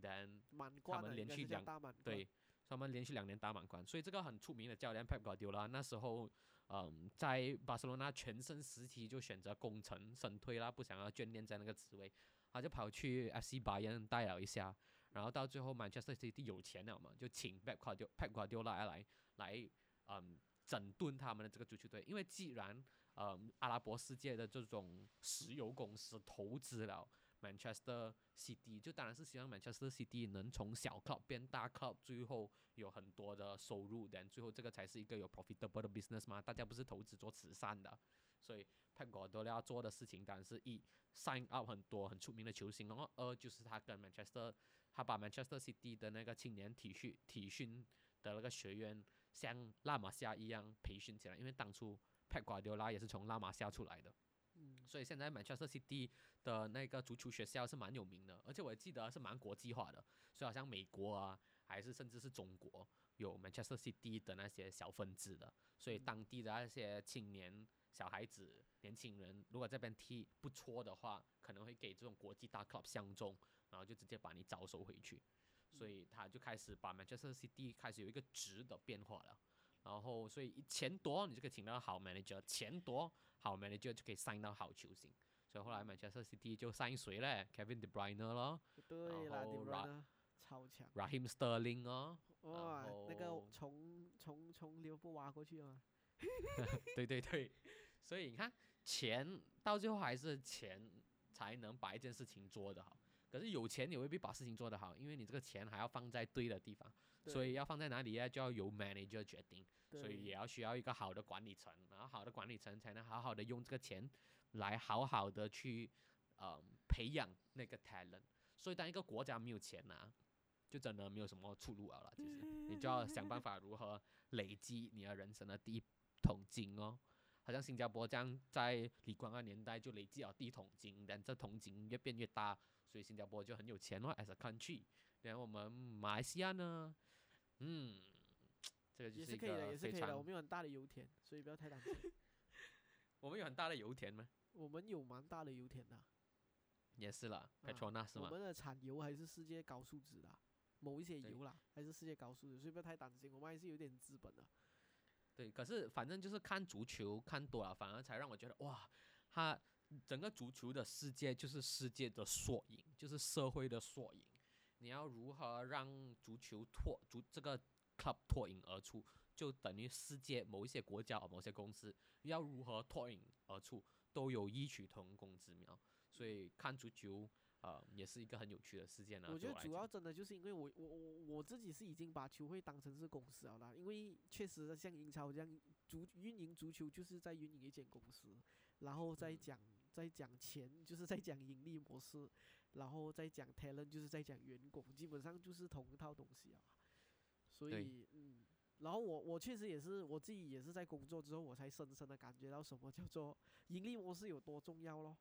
，then 满贯们连续两。对，他们连续两年打满贯，所以这个很出名的教练 Pep Guardiola 那时候，嗯，在巴塞罗那全盛时期就选择功成身退啦，不想要眷恋在那个职位，他就跑去 FC 拜仁待了一下，然后到最后 Manchester City 有钱了嘛，就请 Pep Guardiola Pep Guardiola 来来，嗯，整顿他们的这个足球队，因为既然嗯阿拉伯世界的这种石油公司投资了。Manchester City 就当然是希望 Manchester City 能从小 club 变大 club，最后有很多的收入，但最后这个才是一个有 profitable 的 business 嘛。大家不是投资做慈善的，所以 Pep Guardiola 做的事情当然是一 sign up 很多很出名的球星，然后二就是他跟 Manchester，他把 Manchester City 的那个青年体训体训的那个学院像拉玛夏一样培训起来，因为当初 Pep Guardiola 也是从拉玛夏出来的。嗯，所以现在 Manchester City 的那个足球学校是蛮有名的，而且我记得是蛮国际化的，所以好像美国啊，还是甚至是中国有 Manchester City 的那些小分子的，所以嗯当地的那些青年、小孩子、年轻人，如果这边踢不错的话，可能会给这种国际大 club 相中，然后就直接把你招收回去，所以他就开始把 Manchester City 开始有一个值的变化了。然后，所以钱多，你就可以请到好 manager；钱多，好 manager 就可以 sign 到好球星。所以后来 Manchester City 就 sign 谁嘞？Kevin De Bruyne 咯对啦，后你们 Ra- 呢？超强。，Raheem Sterling 哦，哇，那个从从从利物浦挖过去啊。对对对，所以你看，钱到最后还是钱才能把一件事情做得好。可是有钱你未必把事情做得好，因为你这个钱还要放在对的地方，所以要放在哪里呢？就要由 manager 决定。所以也要需要一个好的管理层，然后好的管理层才能好好的用这个钱来好好的去呃培养那个 talent。所以当一个国家没有钱呐、就真的没有什么出路了啦。其实你就要想办法如何累积你的人生的第一桶金哦。好像新加坡这样，在李光耀年代就累积了第一桶金，但这桶金越变越大，所以新加坡就很有钱哦，as a country。然后我们马来西亚呢，嗯，这个就是可以的，个非也是可以的。我们有很大的油田，所以不要太担心。我们有很大的油田吗？我们有蛮大的油田的，也是了啊，Petronas 是吗？我们的产油还是世界高素质的啊，某一些油啦，还是世界高素质，所以不要太担心。我们还是有点资本的。对，可是反正就是看足球看多了，反而才让我觉得哇，它整个足球的世界就是世界的缩影，就是社会的缩影。你要如何让足球脱足这个 club 脱颖而出，就等于世界某一些国家、某些公司要如何脱颖而出，都有异曲同工之妙。所以看足球，呃，也是一个很有趣的事件呢。我觉得主要真的就是因为我我我我自己是已经把球会当成是公司了啦，因为确实像英超这样足运营足球就是在运营一间公司，然后再嗯讲再讲钱就是在讲盈利模式，然后再讲 talent 就是在讲员工，基本上就是同一套东西啊。所以嗯，然后我我确实也是我自己也是在工作之后，我才深深的感觉到什么叫做盈利模式有多重要咯。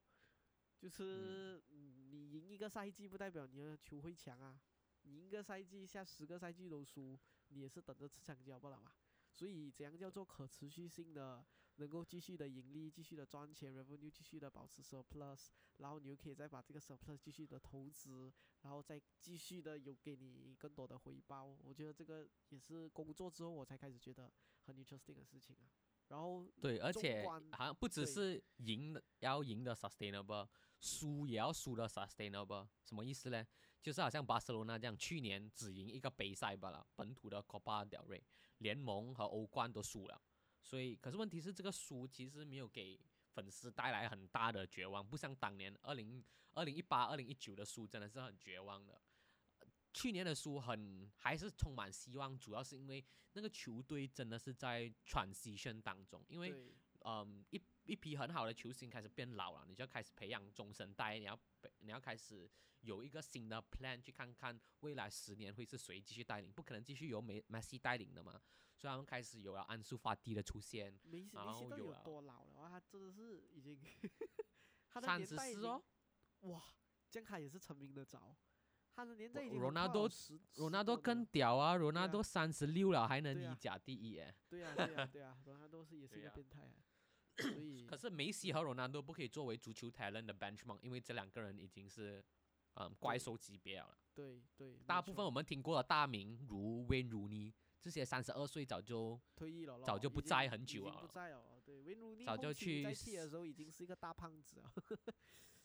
就是嗯，你赢一个赛季不代表你的球会强啊，你赢一个赛季下十个赛季都输，你也是等着吃香蕉不了嘛。所以怎样叫做可持续性的，能够继续的盈利，继续的赚钱，revenue 继续的保持 surplus，然后你又可以再把这个 surplus 继续的投资，然后再继续的有给你更多的回报。我觉得这个也是工作之后我才开始觉得很 interesting 的事情啊。然后对，而且好像不只是赢的要赢的 sustainable，输也要输的 sustainable，什么意思呢？就是好像巴塞罗那这样，去年只赢一个杯赛罢了，本土的 Copa del Rey，联盟和欧冠都输了。所以，可是问题是这个书其实没有给粉丝带来很大的绝望，不像当年二零二零一八、二零一九的书真的是很绝望的。去年的书很还是充满希望，主要是因为那个球队真的是在 transition 当中，因为对嗯，一一批很好的球星开始变老了，你就要开始培养中生代，你要培你要开始有一个新的 plan 去看看未来十年会是谁继续带领，不可能继续由梅梅西带领的嘛，所以他们开始有了安苏法蒂的出现，梅西然梅西到底有后有多老了啊？他真的是已经 他的三十年代已经四哦，哇，这样他也是成名的早，他的年代已经罗纳多罗纳多更屌啊，罗纳多三十六了还能以甲第一耶，对呀、对呀、对呀、罗纳多是也是一个变态啊，所以 可是梅西和罗纳多不可以作为足球 talent 的 benchmark，因为这两个人已经是嗯怪兽级别了。对对，没大部分我们听过的大名如 Wayne Rooney 这些三十二岁早就退役了，早就不在很久了不在了。对，维努尼早就后期在去踢的时候已经是一个大胖子了。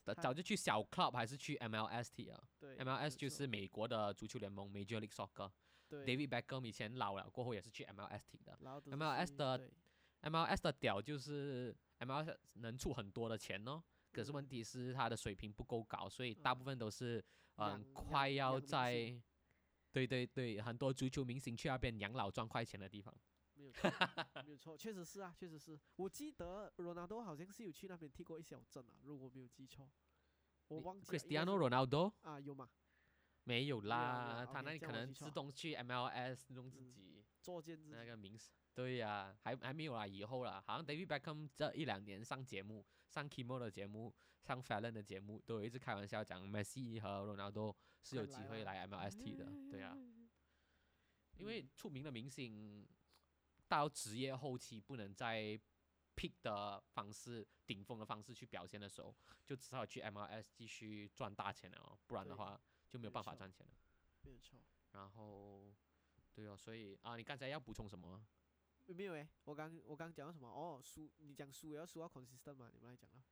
他早早就去小 club 还是去 MLS 踢啊。对 MLS 就是美国的足球联盟 Major League Soccer。对 David Beckham 以前老了过后也是去 MLS 踢的。MLS 的对 MLS 的屌就是 MLS 能出很多的钱哦，可是问嗯题是他的水平不够高，所以大嗯。部分都是嗯养快要在，对对对，很多足球明星去那边养老赚快钱的地方。没有错，没有错，确实是啊，确实是。我记得罗纳多好像是有去那边踢过一小阵啊，如果没有记错，我忘记 Cristiano Ronaldo 啊，有吗？没有啦，他那里可能自动去 MLS 弄自嗯。己作践自己。那个名声。对呀、还还没有啦，以后啦，好像 David Beckham 这一两年上节目，上 Kimo 的节目，上 Fallon 的节目，都有一直开玩笑讲 Messi 和 Ronaldo 是有机会来 MLS T 的，对啊，因为嗯出名的明星到职业后期不能再 pick 的方式、顶峰的方式去表现的时候，就只好去 MLS 继续赚大钱了哦，不然的话就没有办法赚钱了。没错。然后，对哦，所以啊，你刚才要补充什么？没有诶，我刚我刚讲到什么？哦，输你讲输也要输到 consistent 嘛？你们来讲啊。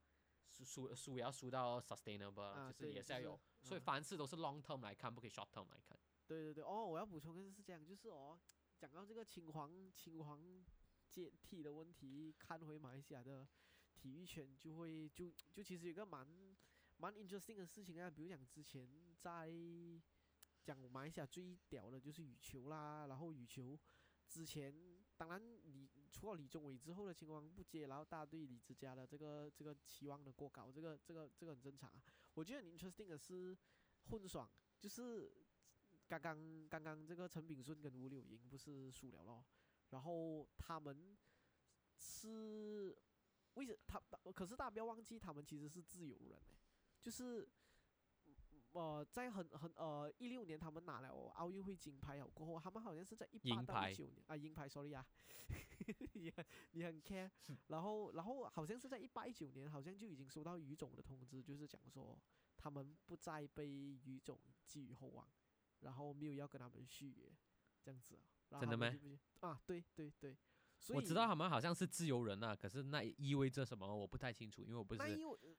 输输输也要输到 sustainable，、啊就是也是要有，所以凡事都是 long term 来看，不可以 short term 来看。对对对，哦，我要补充的是这样，就是哦，讲到这个青黄青黄阶梯的问题，看回马来西亚的体育圈，就会就就其实有个蛮蛮 interesting 的事情啊，比如讲之前在讲马来西亚最屌的就是羽球啦，然后羽球之前当然李除了李宗伟之后的青黄不接，然后大家对李子嘉的这个这个期望的过高，这个这个这个很正常啊。我觉得 interesting 的是混双，就是刚刚刚刚这个陈炳顺跟吴柳莹不是输了咯，然后他们是为什他可是大家不要忘记，他们其实是自由人诶，就是呃在很很呃一六年他们拿了奥运会金牌了过后，他们好像是在一八到一九年啊银牌，sorry 啊，你很你很 care，然后然后好像是在一八一九年，好像就已经收到于总的通知，就是讲说他们不再被于总寄予厚望，然后没有要跟他们续约，这样子啊。然后真的咩他们就不去？啊，对对对，所以我知道他们好像是自由人啊，可是那意味着什么我不太清楚，因为我不是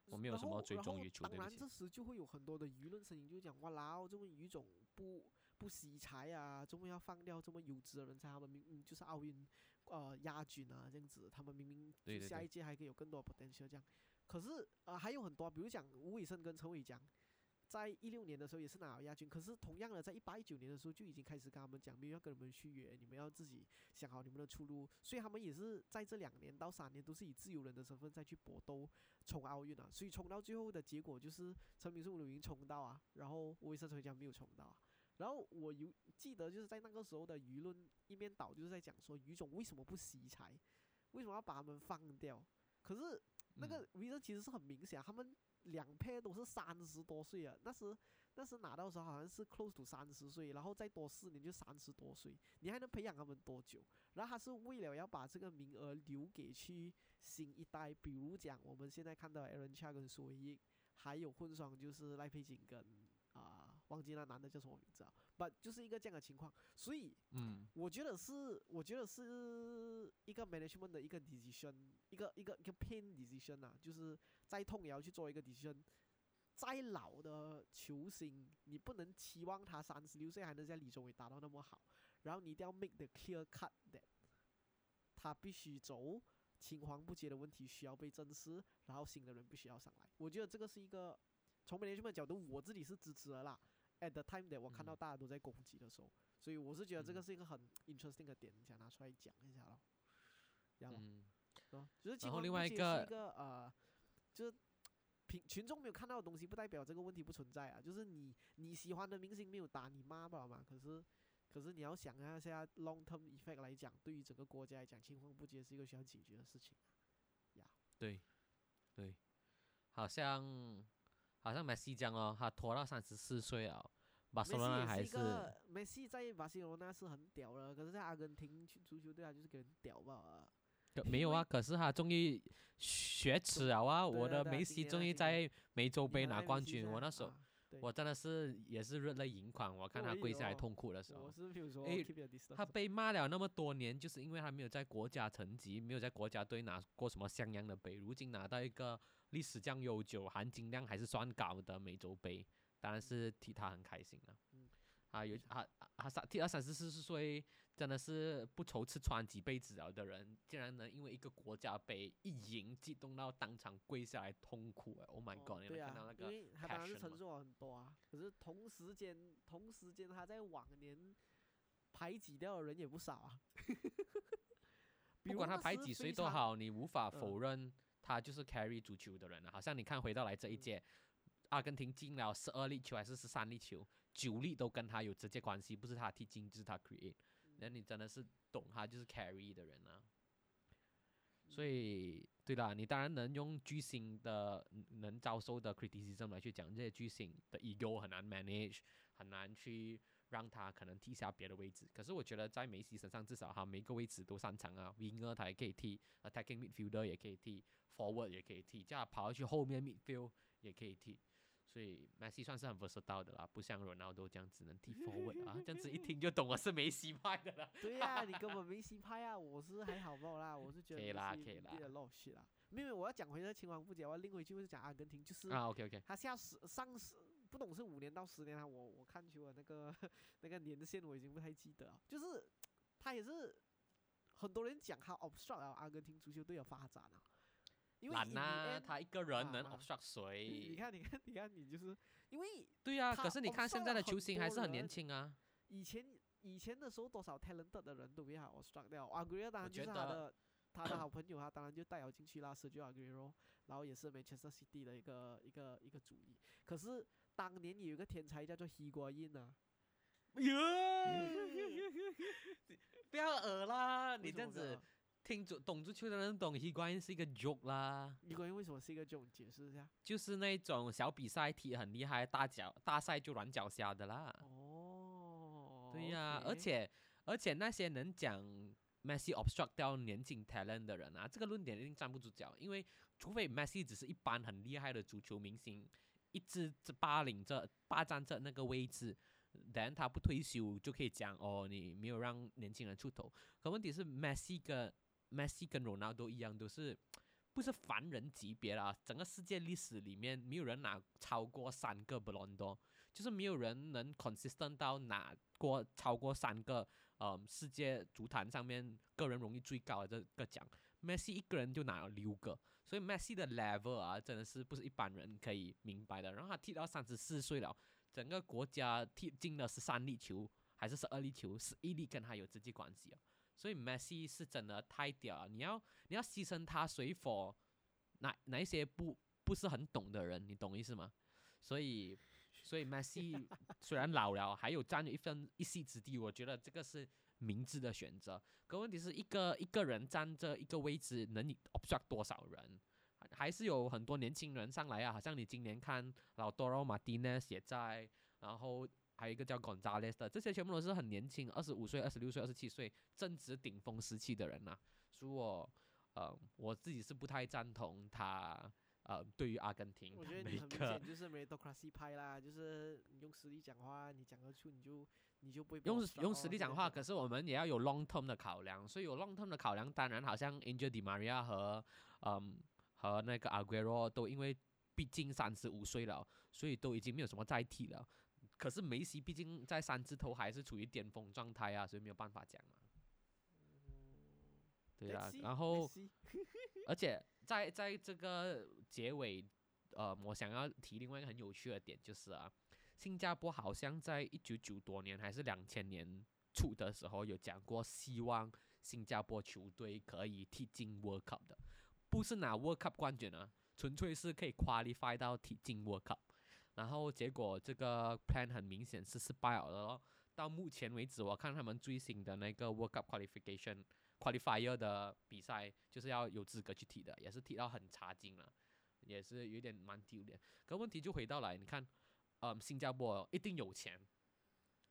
我没有什么追踪羽球，队当然这。时就会有很多的舆论声音，就讲哇啦，这么语种不不惜才啊，这么要放掉这么优质的人才，他们明明就是奥运呃亚军啊这样子，他们明明下一届还可以有更多的 potential 这样。可是呃还有很多，比如讲吴伟胜跟陈伟强。在一六年的时候也是拿了亚军，可是同样的，在一八一九年的时候就已经开始跟他们讲，没有要跟你们续约，你们要自己想好你们的出路。所以他们也是在这两年到三年都是以自由人的身份再去搏斗冲奥运啊。所以冲到最后的结果就是陈炳顺、吴柳莹冲到啊，然后吴伟生、陈伟强没有冲到啊。然后我有记得就是在那个时候的舆论一面倒就是在讲说于总为什么不惜才，为什么要把他们放掉？可是那嗯个 reason 其实是很明显啊，他们两配都是三十多岁啊，那时那时拿到的时候好像是 close to 三十岁，然后再多四年就三十多岁，你还能培养他们多久？然后他是为了要把这个名额留给去新一代，比如讲我们现在看到 Aaron Ch 跟苏伟毅，还有混双就是赖佩金跟啊、忘记那男的叫什么名字啊，不就是一个这样的情况，所以嗯，我觉得是，我觉得是一个 management 的一个 decision，一个一个一个 pain decision 啊，就是再痛也要去做一个 decision。再老的球星，你不能期望他三十六岁还能在李宗伟打到那么好，然后你一定要 make the clear cut that 他必须走青黄不接的问题需要被正视，然后新的人必须要上来。我觉得这个是一个从 management 角度，我自己是支持的啦。At the time that 我看到嗯大家都在攻击的时候，所以我是觉得这个嗯是一个很 interesting 的点，想拿出来讲一下咯。呀咯，嗯，是吧就是青然后另外一个一个呃，就是群群众没有看到的东西，不代表这个问题不存在啊。就是你你喜欢的明星没有打，你骂不了嘛。可是可是你要想一下，long term effect 来讲，对于整个国家来讲，青黄不接是一个需要解决的事情。呀对，对，好像好像梅西这样哦，他拖到三十四岁了，巴塞罗那还是梅西在巴塞罗那是很屌了，可是在阿根廷去足球队啊就是给人屌吧。啊没有啊，可是他终于雪耻了啊！我的梅西终于在美洲杯拿冠军，我那时候我真的是也是热泪盈眶，我看他跪下来哦痛哭的时我候。他被骂了那么多年，就是因为他没有在国家层级，没有在国家队拿过什么像样的杯，如今拿到一个历史这样悠久、含金量还是算高的美洲杯，当然是替他很开心了。嗯啊，有啊啊啊三替他三十四岁，真的是不愁吃穿几辈子了的人，竟然能因为一个国家杯一赢，激动到当场跪下来痛哭哎！Oh my 哦 god！、你对啊能看到那，因个为他当然是 passion 吗承受了很多啊，可是同时间同时间他在往年排挤掉的人也不少啊。不管他排挤谁，都好，你无法嗯否认他就是 carry 足球的人啊。好像你看回到来这一嗯届，阿根廷进了十二粒球还是十三粒球，九粒都跟他有直接关系，不是他踢进就是他 create。那你真的是懂他就是 carry 的人啊。所以，对啦，你当然能用巨星的能遭受的 criticism 来去讲这些巨星的 ego 很难 manage，很难去让他可能踢下别的位置。可是我觉得在梅西身上，至少他每个位置都擅长啊，winger 他也可以踢，attacking midfielder 也可以踢，forward 也可以踢，这样跑下去后面 midfield 也可以踢。所以梅西算是很 versatile 的啦，不像 Ronaldo 这样只能踢 forward 啊，这样子一听就懂我是梅西派的啦。对呀、你根本梅西派啊，我是还好吧啦，我是觉得可以啦可以啦 lot of shit 啦。没有，我要讲回那个青黄不接，我要另回去就是讲阿根廷，就是啊，OK OK，他下十上十不懂是五年到十年啊，我我看球的那个那个年限我已经不太记得了，就是他也是很多人讲他 obstruct 了阿根廷足球队的发展啊，因为他一个人能啊啊 obstruct 谁？你你看你看你看你就是因为对呀、他可是你看现在的球星还是很年轻啊。以前以前的时候多少 talented 的人都被他 obstruct 掉，阿圭罗当然就觉得是他的他的好朋友，他当然就带了进去啦，Sergio Aguero，然后也是 Manchester City 的一个一个一个主力。可是当年有一个天才叫做 Higuain 啊，不要恶啦！你这样子听足懂足球的人懂 h 关是一个 joke 啦，，Higuain 为什么是一个 joke？解释一下？就是那种小比赛踢得很厉害，大脚大赛就软脚虾的啦。哦，对呀、而且而且那些能讲 Messi obstruct 掉年轻 talent 的人啊，这个论点一定站不住脚，因为除非 Messi 只是一般很厉害的足球明星，一直这霸领着霸占着那个位置。then 他不退休就可以讲哦，你没有让年轻人出头。可问题是，Messi 跟 Messi 跟 Ronaldo 一样，都是不是凡人级别啦。整个世界历史里面，没有人拿超过三个 b l o n d o 就是没有人能 consistent 到拿过超过三个，嗯，世界足坛上面个人荣誉最高的这个奖。Messi 一个人就拿了六个，所以 Messi 的 level 啊，真的是不是一般人可以明白的。然后他踢到三十四岁了，整个国家踢进了十三粒球，还是十二粒球，十一粒跟他有直接关系啊。所以 Messi 是真的太屌了，你要你要牺牲他谁否？哪哪一些不不是很懂的人，你懂意思吗？所以所以 Messi 虽然老了，还有占有一分一席之地，我觉得这个是明智的选择。可问题是一个一个人占这一个位置，能 obstruct 多少人？还是有很多年轻人上来啊，好像你今年看老多罗马丁内也在，然后还有一个叫 Gonzalez 的，这些全部都是很年轻，二十五岁、二十六岁、二十七岁，正值顶峰时期的人呐、所以我呃我自己是不太赞同他呃对于阿根廷我觉得你很明显就是 meritocracy 派啦，就是你用实力讲话，你讲得出你就你就不会用用哦实力讲话，可是我们也要有 long term 的考量，所以有 long term 的考量，当然好像 Angel Di Maria 和嗯和那个 Aguero 都因为毕竟三十五岁了，所以都已经没有什么再踢了。可是梅西毕竟在三字头还是处于巅峰状态啊，所以没有办法讲嘛。对啊然后 而且在在这个结尾，呃，我想要提另外一个很有趣的点，就是啊，新加坡好像在一九九多年还是两千年初的时候有讲过，希望新加坡球队可以踢进 World Cup 的，不是拿 World Cup 冠军啊，纯粹是可以 qualify 到踢进 World Cup。然后结果这个 plan 很明显是失败了的咯。到目前为止，我看他们最新的那个 World Cup qualification qualifier 的比赛，就是要有资格去踢的，也是踢到很差劲了，也是有点蛮丢脸。可问题就回到来，你看，嗯，新加坡一定有钱，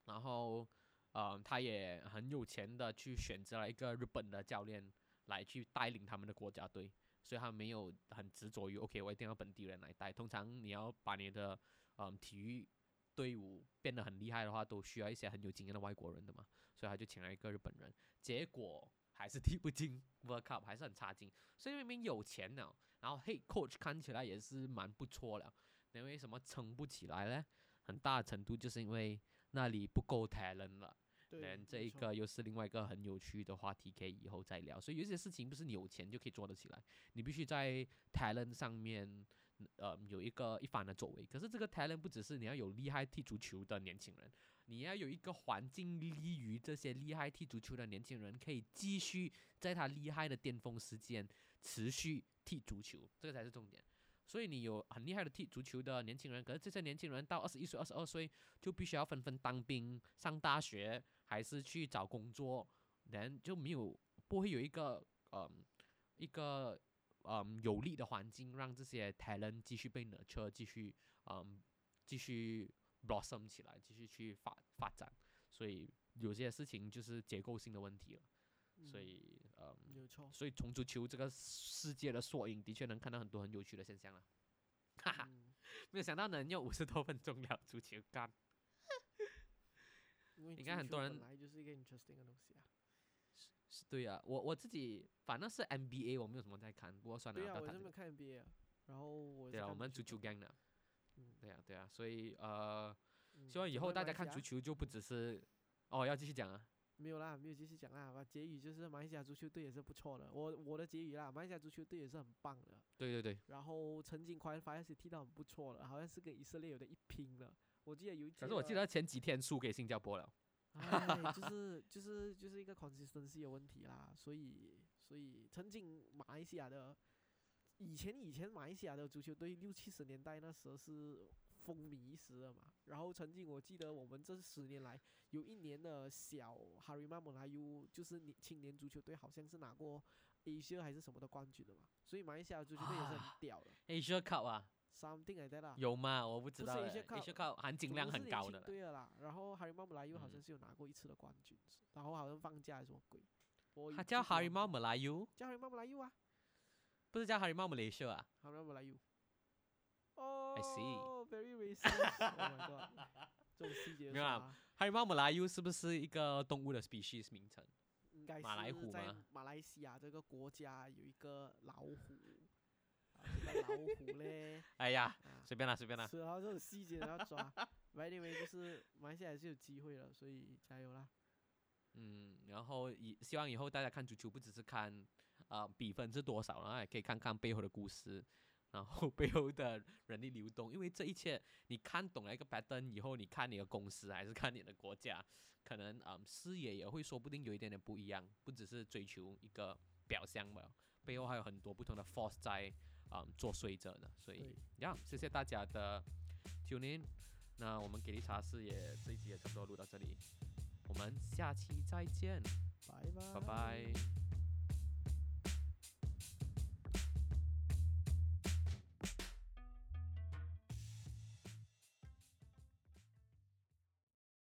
然后，嗯，他也很有钱的去选择了一个日本的教练来去带领他们的国家队，所以他没有很执着于 OK，我一定要本地人来带。通常你要把你的嗯体育队伍变得很厉害的话，都需要一些很有经验的外国人的嘛，所以他就请来一个日本人，结果还是踢不进 World Cup，还是很差劲。所以明明有钱了，然后 Head Coach 看起来也是蛮不错了，那为什么撑不起来呢？很大程度就是因为那里不够 talent 了。对这一个又是另外一个很有趣的话题，可以以后再聊。所以有些事情不是你有钱就可以做得起来，你必须在 talent 上面，呃，有一个一番的作为。可是这个 talent 不只是你要有厉害踢足球的年轻人，你要有一个环境利于这些厉害踢足球的年轻人，可以继续在他厉害的巅峰时间持续踢足球，这个才是重点。所以你有很厉害的踢足球的年轻人，可是这些年轻人到二十一岁、二十二岁就必须要纷纷当兵、上大学，还是去找工作，人就没有不会有一个嗯一个嗯有利的环境，让这些 talent 继续被 nurture，继续嗯继续 blossom 起来，继续去发发展。所以有些事情就是结构性的问题了。所嗯以嗯，有错，所以从足球这个世界的缩影，的确能看到很多很有趣的现象了。哈哈，嗯，没有想到能用五十多分钟聊足球干。因为应该足球很多人本来就是一个 interesting 的东西啊。是对啊，我我自己反正是 NBA，我没有什么在看，不过算了，对啊。我这边看 NBA，啊然后我对啊，我们足球 gang 的，嗯对啊对啊，所以呃，嗯希望以后大家看足球就不只是哦，要继续讲啊。没有啦，没有继续讲啦。把结语就是马来西亚足球队也是不错的，我我的结语啦，马来西亚足球队也是很棒的。对对对，然后曾经快发也是踢到很不错了，好像是跟以色列有的一拼了。我记得有一届，可是我记得前几天输给新加坡了。哎，就是就是就是一个 consistency 的问题啦，所以所以曾经马来西亚的以前以前马来西亚的足球队六七十年代那时候是风靡一时的嘛，然后曾经我记得我们这十年来有一年的小 Harimau Melayu 就是年青年足球队好像是拿过 Asia 还是什么的冠军的嘛，所以马来西亚的足球队也是很啊屌的。Asia Cup 啊，，something like that 啦。有吗？我不知不是道欸。Asia Cup，Asia Cup 含金量很高的了。队的啦。然后哈里猫姆莱尤好像嗯是有拿过一次的冠军，然后好像放假还是什么鬼。我它叫哈里猫，马来尤，叫哈里猫姆莱尤啊，不是叫哈里猫马来西亚啊。哈里猫姆莱尤。哦 see very racist。Oh my god，这种细节没有啦啦，哈里猫马来尤是不是一个动物的 species 名称？应该马来是在虎吗马来西亚这个国家有一个老虎，老虎嘞，哎呀，啊，随便啦，随便啦。是啊，这种细节都要抓。But anyway，就是马来西亚还是有机会了，所以加油啦。嗯，然后以希望以后大家看足球不只是看啊、比分是多少，然后也可以看看背后的故事，然后背后的人力流动，因为这一切你看懂了一个 pattern 以后，你看你的公司还是看你的国家，可能啊、视野也会说不定有一点点不一样，不只是追求一个表象吧，背后还有很多不同的 force 在啊、作祟着的，所以对呀，谢谢大家的 tune in，那我们给力茶室也这一集也差不多录到这里。我们下期再见，拜拜，拜拜。